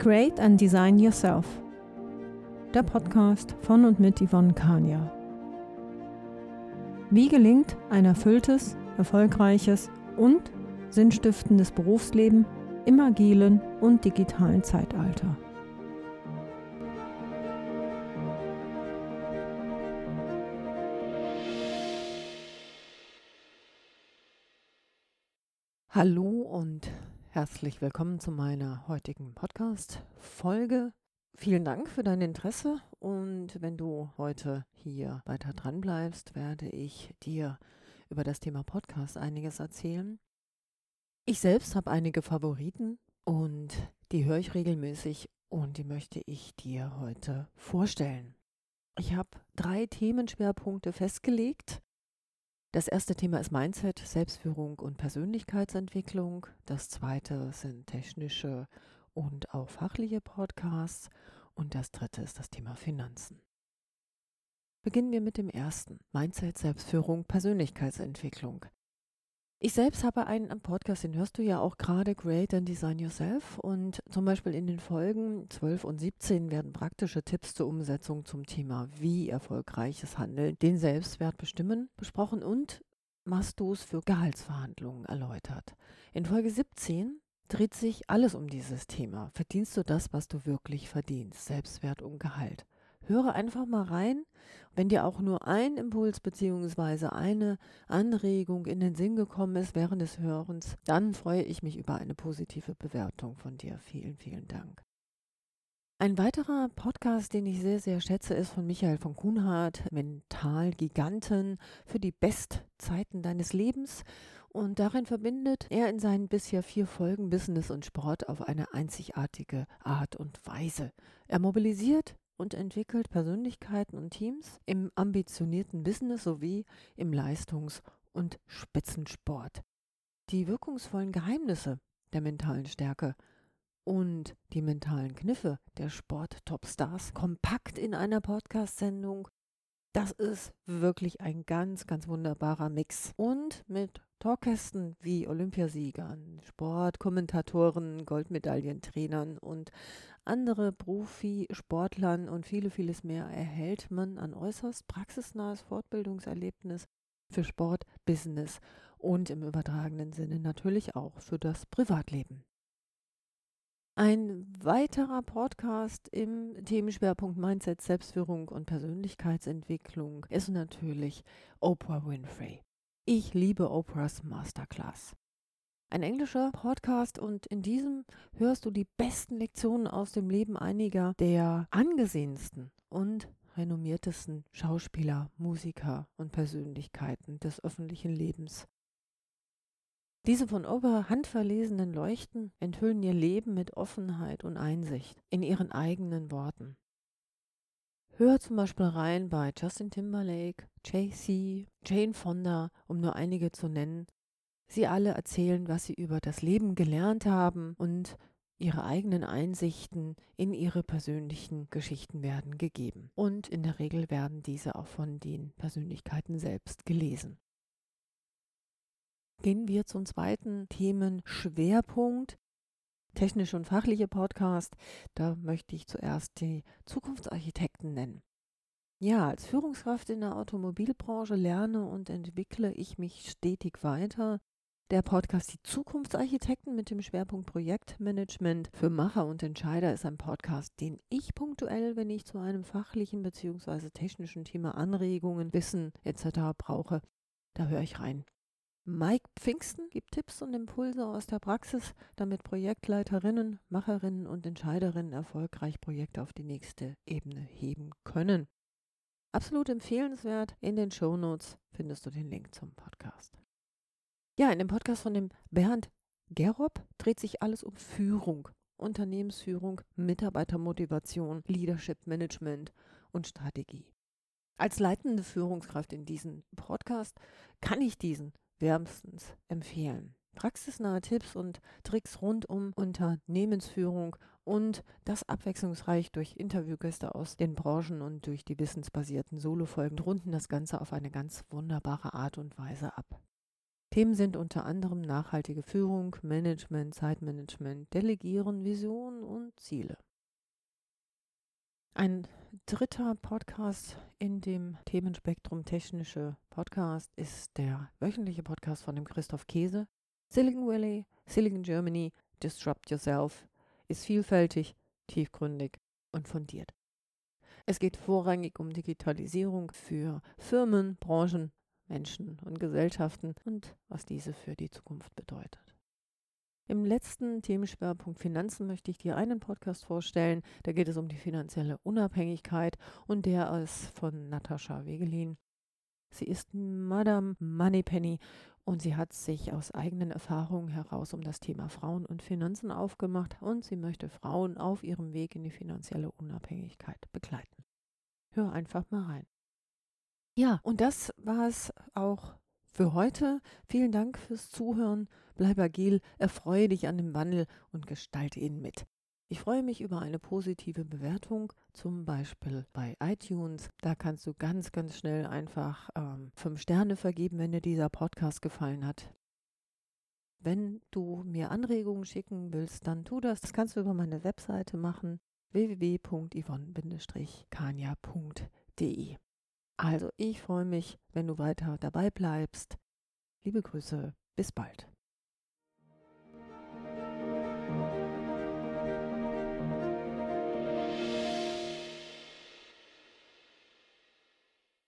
Create and Design Yourself. Der Podcast von und mit Yvonne Kania. Wie gelingt ein erfülltes, erfolgreiches und sinnstiftendes Berufsleben im agilen und digitalen Zeitalter? Hallo und herzlich willkommen zu meiner heutigen Podcast-Folge. Vielen Dank für dein Interesse und wenn du heute hier weiter dran bleibst, werde ich dir über das Thema Podcast einiges erzählen. Ich selbst habe einige Favoriten und die höre ich regelmäßig und die möchte ich dir heute vorstellen. Ich habe drei Themenschwerpunkte festgelegt das erste Thema ist Mindset, Selbstführung und Persönlichkeitsentwicklung. Das zweite sind technische und auch fachliche Podcasts. Und das dritte ist das Thema Finanzen. Beginnen wir mit dem ersten. Mindset, Selbstführung, Persönlichkeitsentwicklung. Ich selbst habe einen Podcast, den hörst du ja auch gerade, Great and Design Yourself. Und zum Beispiel in den Folgen 12 und 17 werden praktische Tipps zur Umsetzung zum Thema wie erfolgreiches Handeln den Selbstwert bestimmen besprochen und es für Gehaltsverhandlungen erläutert. In Folge 17 dreht sich alles um dieses Thema. Verdienst du das, was du wirklich verdienst? Selbstwert und Gehalt. Höre einfach mal rein. Wenn dir auch nur ein Impuls bzw. eine Anregung in den Sinn gekommen ist während des Hörens, dann freue ich mich über eine positive Bewertung von dir. Vielen, vielen Dank. Ein weiterer Podcast, den ich sehr, sehr schätze, ist von Michael von Kuhnhardt, Mental Giganten für die Bestzeiten deines Lebens. Und darin verbindet er in seinen bisher vier Folgen Business und Sport auf eine einzigartige Art und Weise. Er mobilisiert und entwickelt Persönlichkeiten und Teams im ambitionierten Business sowie im Leistungs- und Spitzensport. Die wirkungsvollen Geheimnisse der mentalen Stärke und die mentalen Kniffe der Sport-Topstars kompakt in einer Podcast-Sendung das ist wirklich ein ganz, ganz wunderbarer Mix. Und mit Talkkästen wie Olympiasiegern, Sportkommentatoren, Goldmedaillentrainern und andere Profisportlern und viele, vieles mehr erhält man ein äußerst praxisnahes Fortbildungserlebnis für Sport, Business und im übertragenen Sinne natürlich auch für das Privatleben. Ein weiterer Podcast im Themenschwerpunkt Mindset, Selbstführung und Persönlichkeitsentwicklung ist natürlich Oprah Winfrey. Ich liebe Oprahs Masterclass. Ein englischer Podcast und in diesem hörst du die besten Lektionen aus dem Leben einiger der angesehensten und renommiertesten Schauspieler, Musiker und Persönlichkeiten des öffentlichen Lebens diese von Ober handverlesenen Leuchten enthüllen ihr Leben mit Offenheit und Einsicht in ihren eigenen Worten. Hör zum Beispiel rein bei Justin Timberlake, Jay-Z, Jane Fonda, um nur einige zu nennen. Sie alle erzählen, was sie über das Leben gelernt haben und ihre eigenen Einsichten in ihre persönlichen Geschichten werden gegeben. Und in der Regel werden diese auch von den Persönlichkeiten selbst gelesen. Gehen wir zum zweiten Themenschwerpunkt. Technische und fachliche Podcast. Da möchte ich zuerst die Zukunftsarchitekten nennen. Ja, als Führungskraft in der Automobilbranche lerne und entwickle ich mich stetig weiter. Der Podcast Die Zukunftsarchitekten mit dem Schwerpunkt Projektmanagement für Macher und Entscheider ist ein Podcast, den ich punktuell, wenn ich zu einem fachlichen bzw. technischen Thema Anregungen, Wissen etc. brauche, da höre ich rein. Mike Pfingsten gibt Tipps und Impulse aus der Praxis, damit Projektleiterinnen, Macherinnen und Entscheiderinnen erfolgreich Projekte auf die nächste Ebene heben können. Absolut empfehlenswert. In den Show Notes findest du den Link zum Podcast. Ja, in dem Podcast von dem Bernd Gerob dreht sich alles um Führung, Unternehmensführung, Mitarbeitermotivation, Leadership Management und Strategie. Als leitende Führungskraft in diesem Podcast kann ich diesen wärmstens empfehlen. Praxisnahe Tipps und Tricks rund um Unternehmensführung und das abwechslungsreich durch Interviewgäste aus den Branchen und durch die wissensbasierten Solofolgen runden das Ganze auf eine ganz wunderbare Art und Weise ab. Themen sind unter anderem nachhaltige Führung, Management, Zeitmanagement, Delegieren, Vision und Ziele. Ein dritter Podcast in dem Themenspektrum technische Podcast ist der wöchentliche Podcast von dem Christoph Käse. Silicon Valley, Silicon Germany, Disrupt Yourself ist vielfältig, tiefgründig und fundiert. Es geht vorrangig um Digitalisierung für Firmen, Branchen, Menschen und Gesellschaften und was diese für die Zukunft bedeutet. Im letzten Themenschwerpunkt Finanzen möchte ich dir einen Podcast vorstellen. Da geht es um die finanzielle Unabhängigkeit und der ist von Natascha Wegelin. Sie ist Madame Moneypenny und sie hat sich aus eigenen Erfahrungen heraus um das Thema Frauen und Finanzen aufgemacht und sie möchte Frauen auf ihrem Weg in die finanzielle Unabhängigkeit begleiten. Hör einfach mal rein. Ja, und das war es auch für heute. Vielen Dank fürs Zuhören. Bleib agil, erfreue dich an dem Wandel und gestalte ihn mit. Ich freue mich über eine positive Bewertung, zum Beispiel bei iTunes. Da kannst du ganz, ganz schnell einfach ähm, fünf Sterne vergeben, wenn dir dieser Podcast gefallen hat. Wenn du mir Anregungen schicken willst, dann tu das. Das kannst du über meine Webseite machen www.yvonne-kania.de. Also, ich freue mich, wenn du weiter dabei bleibst. Liebe Grüße, bis bald.